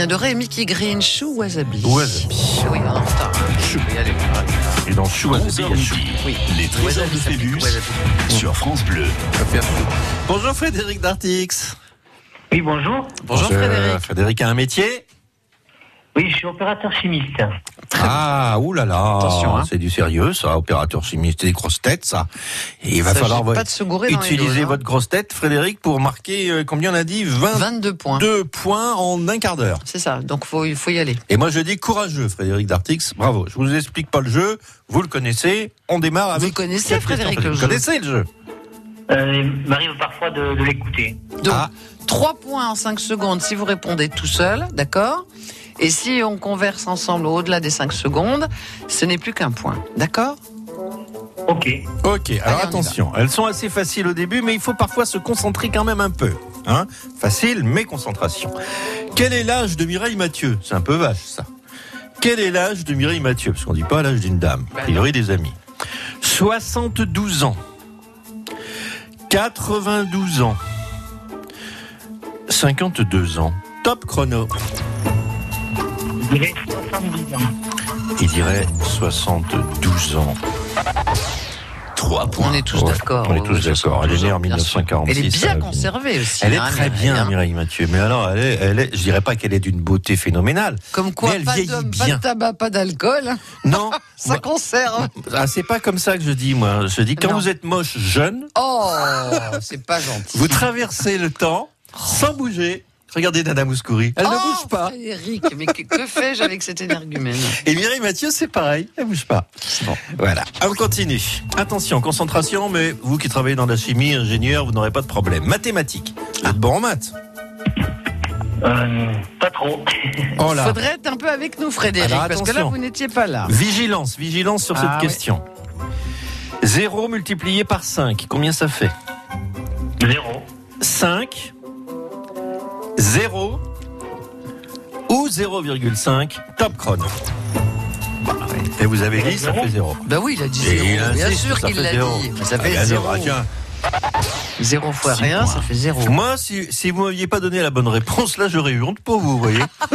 S1: Julien Doré et Mickey Green, Chou Wasabi.
S3: Wasabi.
S1: Oui, on est en retard. Chou.
S3: Et dans Chou Wasabi, il y a Chou.
S1: Oui.
S4: Les trésors de Phébus sur France Bleu.
S3: Bonjour Frédéric Dartix.
S15: Oui, bonjour.
S3: Bonjour Frédéric. Frédéric a un métier?
S15: Oui, je suis opérateur chimiste.
S3: Ah, oulala,
S1: Attention, hein.
S3: c'est du sérieux ça, opérateur chimiste, des grosses têtes ça. Et il va falloir
S1: pas de se gourer dans les
S3: utiliser
S1: hein.
S3: votre grosse tête, Frédéric, pour marquer, euh, combien on a dit? 20
S1: 22 points.
S3: Deux points en un quart d'heure.
S1: C'est ça, donc faut, il faut y aller.
S3: Et moi je dis courageux, Frédéric Dartix, bravo. Je vous explique pas le jeu, vous le connaissez, on démarre avec...
S1: Vous connaissez, Frédéric, le
S3: Vous
S1: jeu
S3: connaissez le jeu?
S15: Euh, il m'arrive parfois de, de l'écouter.
S1: Donc,
S3: Ah.
S1: 3 points en 5 secondes si vous répondez tout seul, d'accord? Et si on converse ensemble au-delà des 5 secondes, ce n'est plus qu'un point, d'accord?
S15: Ok.
S3: Ok, alors attention, elles sont assez faciles au début, mais il faut parfois se concentrer quand même un peu. Hein Facile, mais concentration. Quel est l'âge de Mireille Mathieu? C'est un peu vache, ça. Quel est l'âge de Mireille Mathieu? Parce qu'on dit pas l'âge d'une dame, a priori des amis. 72 ans. 92 ans. 52 ans. Top chrono.
S15: 70 ans.
S3: Il dirait 72 ans.
S4: 3 points.
S1: On est tous
S3: Ouais,
S1: d'accord.
S3: On est tous d'accord. Elle est née en
S1: bien sûr.
S3: 1946.
S1: Elle est bien
S3: elle-
S1: conservée aussi.
S3: Elle est
S1: hein,
S3: très
S1: Mireille,
S3: bien,
S1: hein.
S3: Mireille Mathieu. Mais alors, elle est, elle est, je dirais pas qu'elle est d'une beauté phénoménale.
S1: Comme quoi,
S3: mais elle
S1: pas
S3: vieillit
S1: de, pas
S3: bien.
S1: de tabac, pas d'alcool.
S3: Non,
S1: Ça conserve.
S3: ah, c'est pas comme ça que je dis, moi. Je dis, quand
S1: Non.
S3: vous êtes moche jeune,
S1: Oh, c'est pas gentil.
S3: vous traversez le temps sans bouger. Regardez Nana Mouskouri. Elle ne
S1: Oh,
S3: bouge pas.
S1: Frédéric, mais que, que fais-je avec cet énergumène?
S3: Et Mireille Mathieu, c'est pareil. Elle bouge pas. Voilà. On continue. Attention, concentration, mais vous qui travaillez dans la chimie, ingénieur, vous n'aurez pas de problème. Mathématiques. Vous êtes bon en maths?
S15: Euh, pas trop.
S3: Oh là.
S1: Faudrait être un peu avec nous, Frédéric,
S3: Alors,
S1: parce que là, vous n'étiez pas là.
S3: Vigilance, vigilance sur
S1: Ah,
S3: cette
S1: oui.
S3: question. 0 multiplié par 5, combien ça fait?
S15: Zéro.
S3: 5, 0 ou 0,5, top chrono. Et vous avez dit, ça fait 0.
S1: Ben oui, il a dit
S3: Et
S1: zéro.
S3: il
S1: Bien
S3: insiste,
S1: sûr qu'il l'a dit. Ça
S3: Ah,
S1: fait
S3: bien,
S1: zéro.
S3: ah, tiens.
S1: Zéro fois
S3: Six
S1: rien,
S3: points.
S1: ça fait zéro.
S3: Moi, si, si vous m'aviez pas donné la bonne réponse, là, j'aurais eu honte pour vous, vous voyez.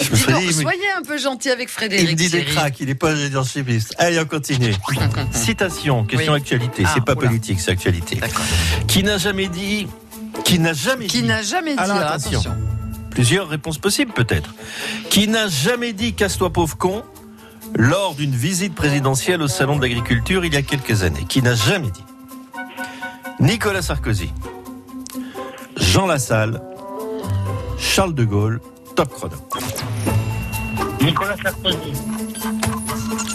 S3: Je me
S1: Dis
S3: serais
S1: donc,
S3: dit, mais-
S1: soyez un peu gentil avec
S3: il
S1: Frédéric.
S3: me dit des
S1: Thierry.
S3: cracks, il n'est pas ingénieur chimiste. Allez, on continue. Citation, question
S1: Oui.
S3: actualité.
S1: Ah,
S3: c'est pas
S1: oula.
S3: politique, c'est actualité.
S1: D'accord.
S3: Qui n'a jamais dit. Qui n'a jamais
S1: Qui
S3: dit.
S1: n'a jamais dit,
S3: Alors,
S1: alors,
S3: attention.
S1: attention.
S3: Plusieurs réponses possibles, peut-être. Qui n'a jamais dit casse-toi pauvre con lors d'une visite présidentielle au Salon de l'Agriculture il y a quelques années Qui n'a jamais dit Nicolas Sarkozy, Jean Lassalle, Charles de Gaulle, top chrono.
S15: Nicolas Sarkozy.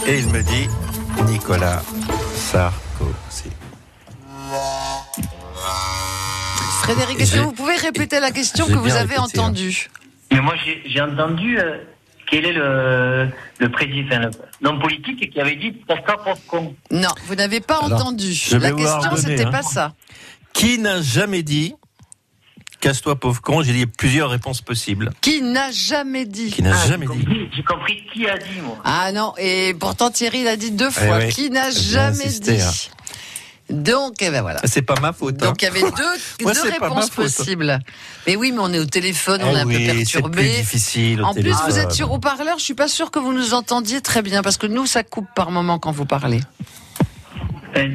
S3: Et il me dit Nicolas Sarkozy.
S1: Frédéric, est-ce que vous pouvez répéter la question que vous avez
S3: répété, hein.
S1: entendue
S15: Mais moi, j'ai entendu euh, quel est le, le président, l'homme politique qui avait dit casse-toi pauvre con.
S1: Non, vous n'avez pas
S3: Alors,
S1: entendu. La question, c'était
S3: hein.
S1: pas ça.
S3: Qui n'a jamais dit casse-toi pauvre con J'ai dit plusieurs réponses possibles.
S1: Qui n'a jamais dit
S3: Qui n'a
S15: Ah,
S3: jamais
S15: j'ai
S3: dit
S15: compris- J'ai compris qui a dit, moi.
S1: Ah non, et pourtant Thierry l'a dit deux fois.
S3: ouais,
S1: Qui n'a jamais
S3: insisté,
S1: dit
S3: hein.
S1: Donc, eh ben voilà.
S3: C'est pas ma faute. hein.
S1: Donc il y avait deux,
S3: Moi, c'est
S1: réponses possibles. Mais oui, mais on est au téléphone, on
S3: Eh
S1: est un peu
S3: c'est plus
S1: perturbé.
S3: difficile au
S1: En plus, vous êtes sur haut-parleur, je suis pas sûr que vous nous entendiez très bien parce que nous, ça coupe par moment quand vous parlez.
S15: Euh,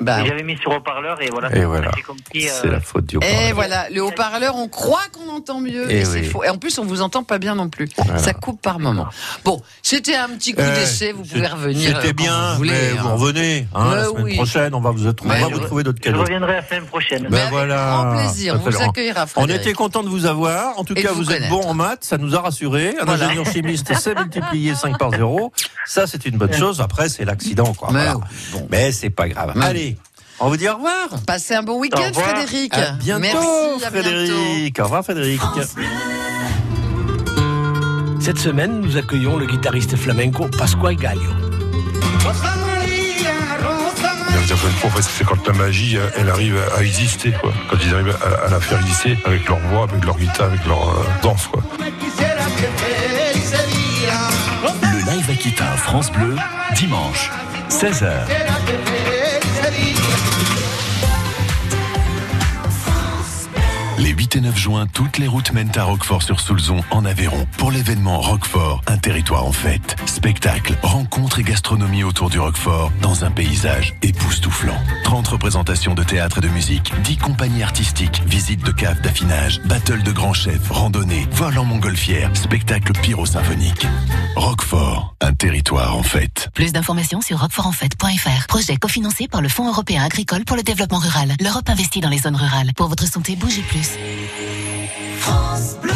S1: Bah,
S15: J'avais mis sur haut-parleur et voilà.
S3: Et voilà.
S15: Compris. euh,
S3: C'est la faute du
S1: et
S3: haut-parleur.
S1: voilà, le haut-parleur, on croit qu'on entend mieux,
S3: Eh
S1: et c'est
S3: oui.
S1: faux. Et en plus, on vous entend pas bien non plus.
S3: Voilà.
S1: Ça coupe par moment. Bon, c'était un petit coup
S3: Eh,
S1: d'essai, vous pouvez revenir. euh,
S3: C'était bien,
S1: vous voulez,
S3: mais
S1: hein.
S3: vous revenez. Hein, la
S1: Mais
S3: semaine
S1: oui.
S3: prochaine, on va vous, être- on va
S1: je-
S3: vous trouver d'autres
S15: Je
S3: cadeaux.
S15: reviendrai la semaine prochaine.
S3: Ben
S1: avec
S3: voilà.
S1: grand plaisir, on vous accueillera,
S3: On était content de vous avoir. En tout
S1: Et
S3: cas,
S1: vous
S3: vous êtes bon en maths. Ça nous a rassurés. Un
S1: Voilà.
S3: ingénieur chimiste, c'est multiplié 5 par 0. Ça, c'est une bonne chose. Après, c'est l'accident, quoi.
S1: Mais
S3: c'est pas grave. Allez, on vous dit au revoir.
S1: Passez un bon week-end. Frédéric.
S3: À bientôt,
S1: Merci, à bientôt.
S3: Frédéric. Au revoir, Frédéric.
S16: Cette semaine, nous accueillons le guitariste flamenco Pascual Gallo.
S17: C'est quand la magie, euh, elle arrive à exister, quoi. Quand ils arrivent à, à la faire exister avec leur voix, avec leur guitare, avec leur euh, danse, quoi.
S4: Le live Aquita France Bleu, dimanche, 16h.
S18: Les 8 et 9 juin, toutes les routes mènent à Roquefort-sur-Soulzon en Aveyron pour l'événement Roquefort, un territoire en fête. Spectacle, rencontres et gastronomie autour du Roquefort dans un paysage époustouflant. 30 représentations de théâtre et de musique, 10 compagnies artistiques, visites de caves d'affinage, battle de grands chefs, randonnées, vol en montgolfière, spectacle pyro-symphonique. Roquefort, un territoire en fête.
S19: Plus d'informations sur roquefortenfête.fr. Projet cofinancé par le Fonds européen agricole pour le développement rural. L'Europe investit dans les zones rurales. Pour votre santé, bougez plus.
S5: France.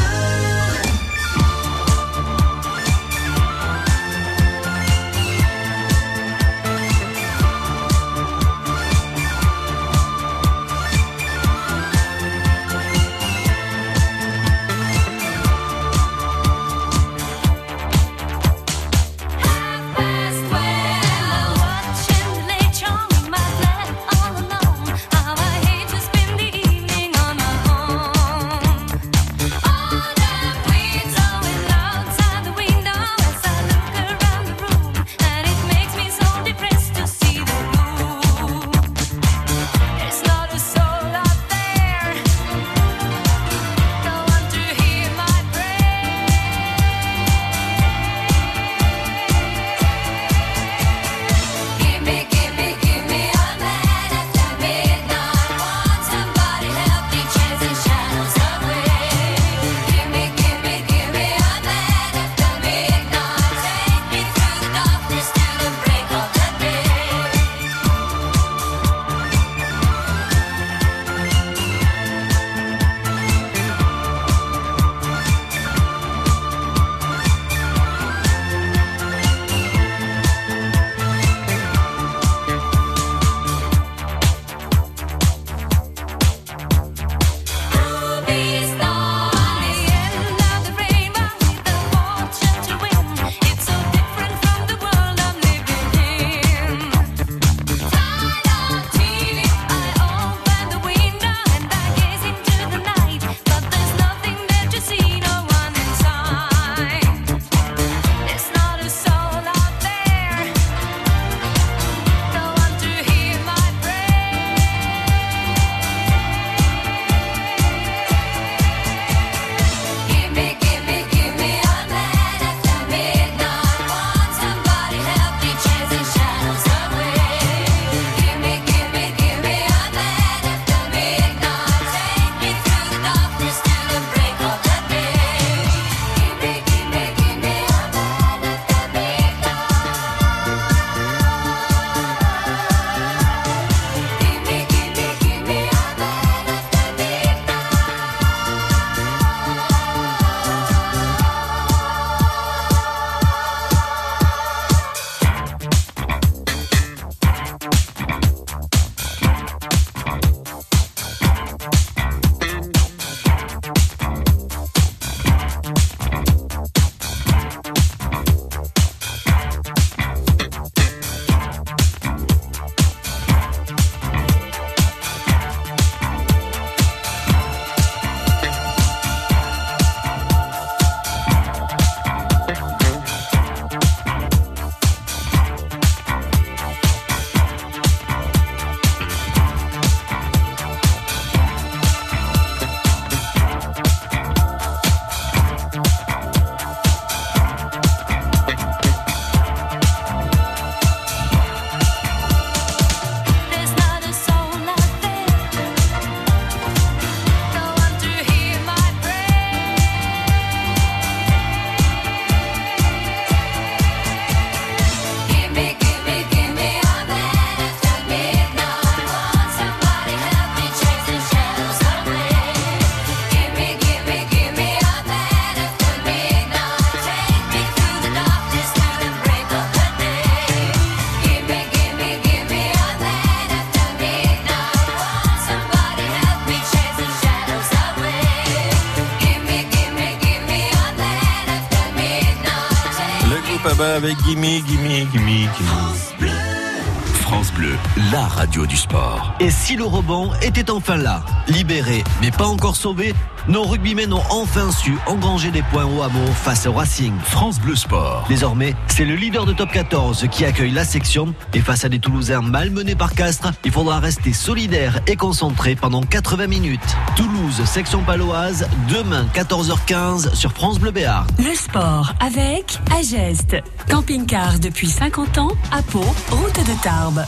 S13: Le rebond était enfin là, libéré, mais pas encore sauvé, nos rugbymen ont enfin su engranger des points au hameau face au Racing.
S18: France Bleu Sport.
S13: Désormais, c'est le leader de top 14 qui accueille la section et face à des Toulousains malmenés par Castres, il faudra rester solidaire et concentré pendant 80 minutes. Toulouse, section paloise, demain 14h15 sur France Bleu Béarn.
S20: Le sport avec Ageste. Camping-car depuis 50 ans à Pau, route de Tarbes.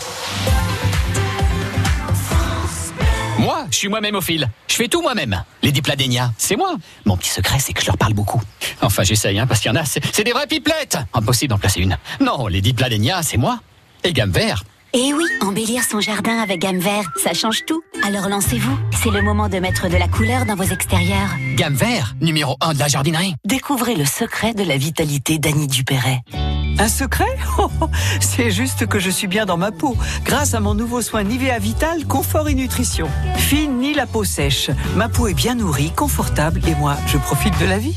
S21: Moi, je suis moi-même au fil. Je fais tout moi-même. Les dipladénias, c'est moi. Mon petit secret, c'est que je leur parle beaucoup. Enfin, j'essaye, hein, parce qu'il y en a, c'est des vraies pipelettes. Impossible d'en placer une. Non, les dipladénias, c'est moi. Et gamme vert.
S22: Et oui, embellir son jardin avec gamme vert, ça change tout. Alors lancez-vous, c'est le moment de mettre de la couleur dans vos extérieurs.
S21: Gamme vert, numéro 1 de la jardinerie.
S19: Découvrez le secret de la vitalité d'Annie Dupéret.
S23: Un secret? Oh, oh, C'est juste que je suis bien dans ma peau, grâce à mon nouveau soin Nivea Vital Confort et Nutrition. Fine ni la peau sèche. Ma peau est bien nourrie, confortable et moi, je profite de la vie.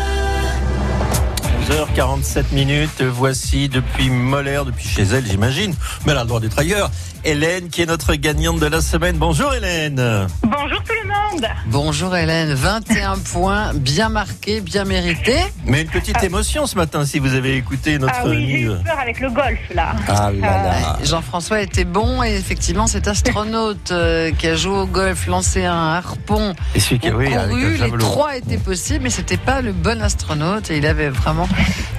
S3: 12h47 minutes, voici depuis Molaire, depuis chez elle j'imagine, mais elle a le droit d'être ailleurs. Hélène qui est notre gagnante de la semaine. Bonjour Hélène.
S2: Bonjour tout le monde.
S1: Bonjour Hélène, 21 points, bien marqués, bien mérités.
S3: Mais une petite émotion ce matin si vous avez écouté notre
S2: Ah oui, j'ai eu
S3: euh,
S2: peur avec le golf là.
S3: Ah là là.
S1: Jean-François était bon et effectivement cet astronaute euh, qui a joué au golf, lancé un harpon,
S3: Et celui qui, oui, avec
S1: couru,
S3: le
S1: les trois étaient possibles, mais c'était pas le bon astronaute et il avait vraiment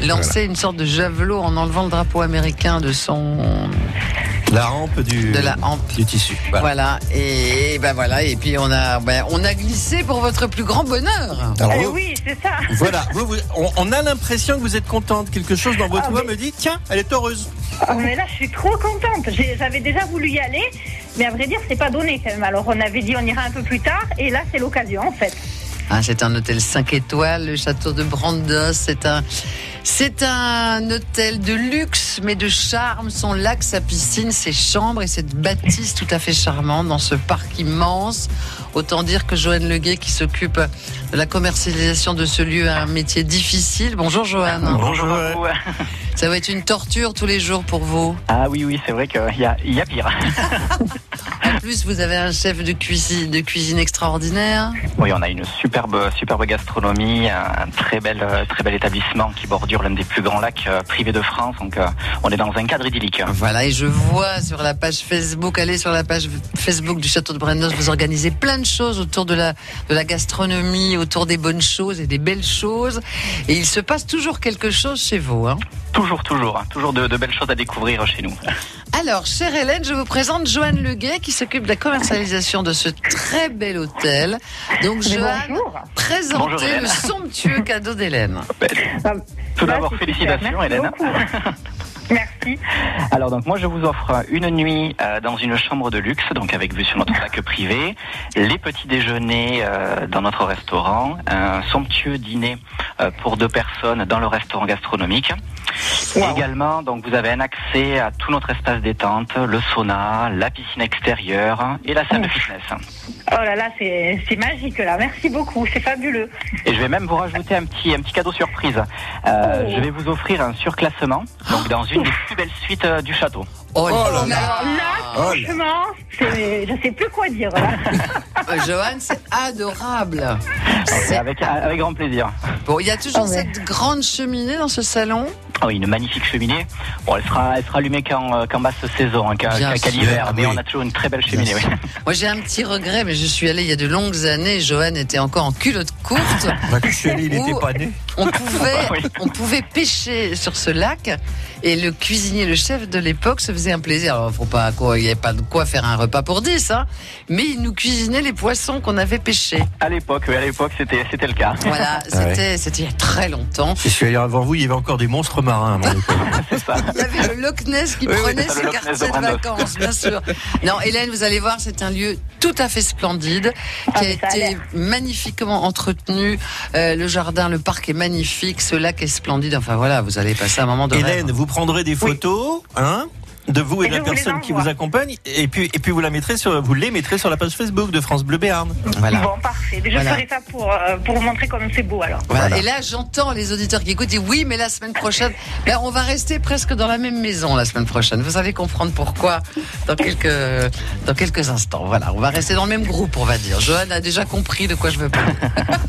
S1: lancé une sorte de javelot en enlevant le drapeau américain de son
S3: La hampe du,
S1: de la hampe.
S3: du tissu. Voilà.
S1: Voilà. et ben voilà et puis on a ben, on a glissé pour votre plus grand bonheur.
S3: Alors,
S2: Eh
S3: vous-
S2: oui, c'est ça.
S3: Voilà, vous- vous- on, on a l'impression que vous êtes contente. Quelque chose dans votre
S2: Ah,
S3: voix
S2: mais-
S3: me dit tiens, elle est heureuse.
S2: Ah, mais là, je suis trop contente. J'avais déjà voulu y aller, mais à vrai dire, c'est pas donné quand même. Alors, on avait dit on ira un peu plus tard, et là, c'est l'occasion en fait.
S1: Ah, c'est un hôtel 5 étoiles, le château de Brandos. C'est un, c'est un hôtel de luxe, mais de charme. Son lac, sa piscine, ses chambres et cette bâtisse tout à fait charmante dans ce parc immense. Autant dire que Joanne Leguet, qui s'occupe de la commercialisation de ce lieu, a un métier difficile. Bonjour Joanne.
S24: Bonjour.
S1: Ça va être une torture tous les jours pour vous.
S24: Ah oui, oui, c'est vrai qu'il y a, il y a pire.
S1: En plus, vous avez un chef de cuisine, de cuisine extraordinaire.
S24: Oui, on a une superbe, superbe gastronomie, un très bel, très bel établissement qui l'un des plus grands lacs euh, privés de France. Donc, euh, on est dans un cadre idyllique.
S1: Voilà, et je vois sur la page Facebook, allez sur la page Facebook du Château de Brennos, vous organisez plein de choses autour de la, de la gastronomie, autour des bonnes choses et des belles choses. Et il se passe toujours quelque chose chez vous. Hein.
S24: Toujours, toujours, toujours de, de belles choses à découvrir chez nous.
S1: Alors, chère Hélène, je vous présente Joanne Leguet qui s'occupe de la commercialisation de ce très bel hôtel. Donc, Joanne,
S2: bonjour.
S24: Bonjour,
S1: présentez
S24: Hélène.
S1: le somptueux cadeau d'Hélène.
S24: Tout
S2: Là,
S24: d'abord, félicitations, Hélène.
S2: Merci.
S24: Alors donc moi je vous offre une nuit euh, dans une chambre de luxe, donc avec vue sur notre lac privé, les petits déjeuners euh, dans notre restaurant, un somptueux dîner euh, pour deux personnes dans le restaurant gastronomique. Également, donc vous avez un accès à tout notre espace détente, le sauna, la piscine extérieure et la salle de fitness.
S2: Oh là là, c'est magique là. Merci beaucoup, c'est fabuleux.
S24: Et je vais même vous rajouter un petit, un petit cadeau surprise. Euh, Je vais vous offrir un surclassement, donc dans une des plus belles suites euh, du château.
S1: Oh là
S2: Alors
S1: là.
S2: là,
S24: Oh là.
S2: franchement, c'est- je sais plus quoi dire là.
S1: Euh, Joanne, c'est adorable.
S24: Avec, avec grand plaisir.
S1: Bon, il y a
S2: Oh,
S1: toujours cette grande cheminée dans ce salon?
S24: Ah oui, une magnifique cheminée. Bon, elle sera, elle sera allumée qu'en euh, qu'en basse saison, hein, qu'à
S1: Bien
S24: qu'à- qu'à
S1: sûr,
S24: l'hiver, mais
S1: oui.
S24: on a toujours une très belle cheminée. Oui.
S1: Moi, j'ai un petit regret, mais je suis allée il y a de longues années. Joanne était encore en culotte courte.
S3: Bah, quand je suis allé, il
S1: Où
S3: n'était pas né.
S1: On pouvait, on pouvait pêcher sur ce lac. Et le cuisinier, le chef de l'époque, se faisait un plaisir. Alors, faut pas quoi, il n'y avait pas de quoi faire un repas pour 10, hein. Mais il nous cuisinait les poissons qu'on avait pêchés.
S24: À l'époque, oui, à l'époque, c'était, c'était le cas.
S1: Voilà,
S3: Ah ouais.
S1: c'était, c'était il y a très longtemps.
S3: Je suis allé avant vous, il y avait encore des monstres marins à mon époque.
S1: Il y avait le Loch Ness qui
S3: Oui,
S1: prenait
S3: c'est ça,
S1: ses quartiers
S3: de
S1: de vacances, bien sûr. Non, Hélène, vous allez voir, c'est un lieu tout à fait splendide, qui a été magnifiquement entretenu. Euh, le jardin, le parc est magnifique, ce lac est splendide. Enfin voilà, vous allez passer un moment de
S3: Hélène,
S1: rêve.
S3: vous prendrez des photos, hein? De vous et,
S25: Et
S3: de la personne qui vous accompagne, et puis, et puis vous, la mettrez sur, vous les mettrez sur la page Facebook de France Bleu Béarn. Voilà.
S25: Bon, parfait. Je
S1: Voilà.
S25: ferai ça pour, euh, pour vous montrer comme c'est beau alors.
S1: Voilà. Et là, j'entends les auditeurs qui écoutent dire oui, mais la semaine prochaine, ben, on va rester presque dans la même maison la semaine prochaine. Vous allez comprendre pourquoi dans quelques, dans quelques instants. Voilà, on va rester dans le même groupe, on va dire. Johan a déjà compris de quoi je veux parler.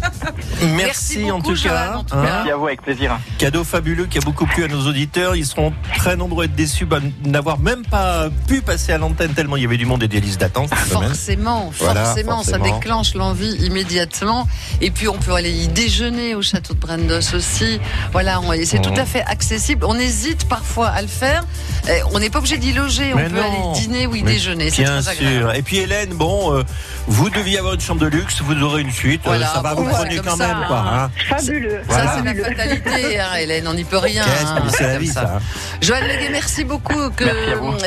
S3: Merci, en
S1: beaucoup,
S3: tout
S1: Johan,
S3: cas.
S1: en tout
S3: hein.
S1: cas.
S24: Merci à vous, avec plaisir.
S3: Cadeau fabuleux qui a beaucoup plu à nos auditeurs. Ils seront très nombreux à être déçus bah, n'avoir même pas pu passer à l'antenne tellement il y avait du monde et des listes d'attente. semaine.
S1: Forcément,
S3: Voilà,
S1: forcément, ça déclenche l'envie immédiatement. Et puis on peut aller y déjeuner au château de Brandos aussi. Voilà, on- et c'est tout à fait accessible. On hésite parfois à le faire. Eh, On n'est pas obligé d'y loger. On peut aller dîner ou y
S3: Mais
S1: déjeuner. C'est
S3: Bien
S1: très agréable.
S3: sûr. Et puis Hélène, bon, euh, vous deviez avoir une chambre de luxe, vous aurez une suite. euh,
S1: Voilà,
S3: ça va,
S1: bon,
S3: vous prenez quand
S1: ça,
S3: même, quoi.
S1: hein.
S3: hein.
S25: Fabuleux.
S3: Voilà.
S1: Ça, c'est la fatalité, hein, Hélène. On n'y peut rien. Hein,
S3: c'est la vie, ça, hein.
S1: Joël Leguet, merci beaucoup que-.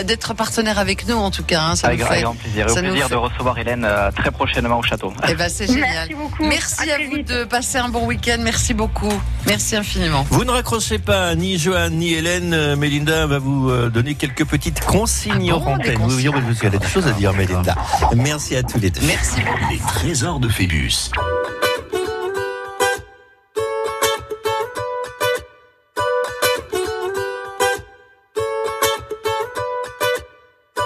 S1: D'être partenaire avec nous, en tout cas. hein, ça
S24: Avec
S1: nous fait,
S24: grand plaisir. Et
S1: ça
S24: au
S1: nous
S24: plaisir
S1: fait-
S24: de recevoir Hélène euh, très prochainement au château.
S1: Eh ben, c'est génial.
S25: Merci beaucoup.
S1: Merci
S25: À
S1: vous
S25: vite.
S1: de passer un bon week-end. Merci beaucoup. Merci infiniment.
S3: Vous ne raccrochez pas, ni Johan, ni Hélène. Euh, Mélinda va vous euh, donner quelques petites consignes
S1: Ah bon,
S3: hors antenne. qu'elle a des choses à dire, Mélinda. Merci à tous les deux.
S1: Merci.
S4: Les trésors de Phébus.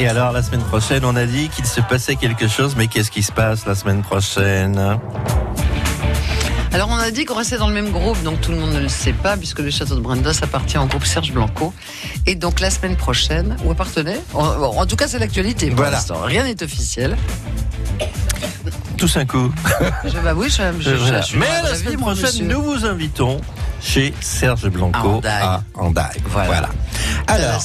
S5: Et
S3: alors, la semaine prochaine, on a dit qu'il se passait quelque chose, mais qu'est-ce qui se passe la semaine prochaine?
S1: Alors, on a dit qu'on restait dans le même groupe, donc tout le monde ne le sait pas, puisque le château de Brandos appartient au groupe Serge Blanco. Et donc, la semaine prochaine, ou appartenait, en, en tout cas, c'est l'actualité pour
S3: Voilà.
S1: l'instant. Rien n'est officiel.
S3: Tous un coup.
S1: Je, bah oui, je, je,
S3: Voilà. Mais la
S1: vie,
S3: semaine prochaine, nous vous invitons chez Serge Blanco à Andaille. Voilà. Alors,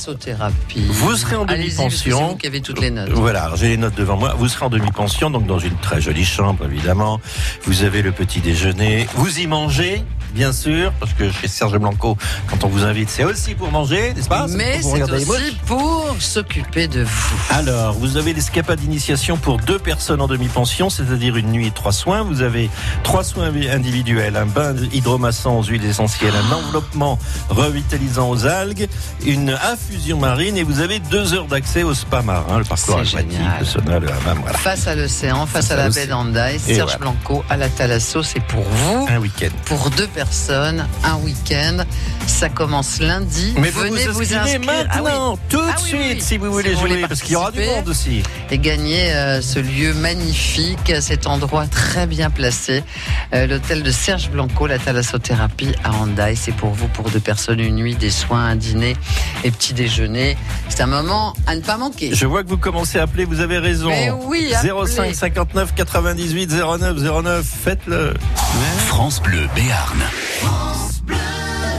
S3: vous serez en demi-pension.
S1: vous qui avez toutes les notes.
S3: Voilà, j'ai les notes devant moi. Vous serez en demi-pension, donc dans une très jolie chambre, évidemment. Vous avez le petit déjeuner. Vous y mangez, bien sûr, parce que chez Serge Blanco, quand on vous invite, c'est aussi pour manger, n'est-ce pas?
S1: Mais c'est aussi pour s'occuper de vous.
S3: Alors, vous avez l'escapade d'initiation pour deux personnes en demi-pension, c'est-à-dire une nuit et trois soins. Vous avez trois soins individuels, un bain hydromassant aux huiles essentielles essentiels, un enveloppement revitalisant aux algues, une infusion marine et vous avez deux heures d'accès au spa marin, le parcours aquatique, le sauna, le hammam, voilà.
S1: Face à l'océan, face
S3: Face
S1: à la baie d'Andaï, Serge
S3: voilà.
S1: Blanco à la Thalasso, c'est pour vous.
S3: Un week-end.
S1: Pour deux personnes, un week-end. Ça commence lundi.
S3: Mais
S1: Venez
S3: vous
S1: vous inscrire. Ah oui.
S3: maintenant, tout de
S1: Ah oui,
S3: suite,
S1: oui.
S3: si vous voulez
S1: voulez
S3: jouer, parce qu'il y aura du monde aussi.
S1: Et gagner euh, ce lieu magnifique, cet endroit très bien placé, euh, l'hôtel de Serge Blanco, la thalassothérapie à C'est pour vous, pour deux personnes, une nuit, des soins, un dîner et petit déjeuner. C'est un moment à ne pas manquer.
S3: Je vois que vous commencez à appeler, vous avez raison.
S1: Mais oui, appelez.
S3: 05 59 98 09 09, faites-le.
S4: France Bleu Béarn.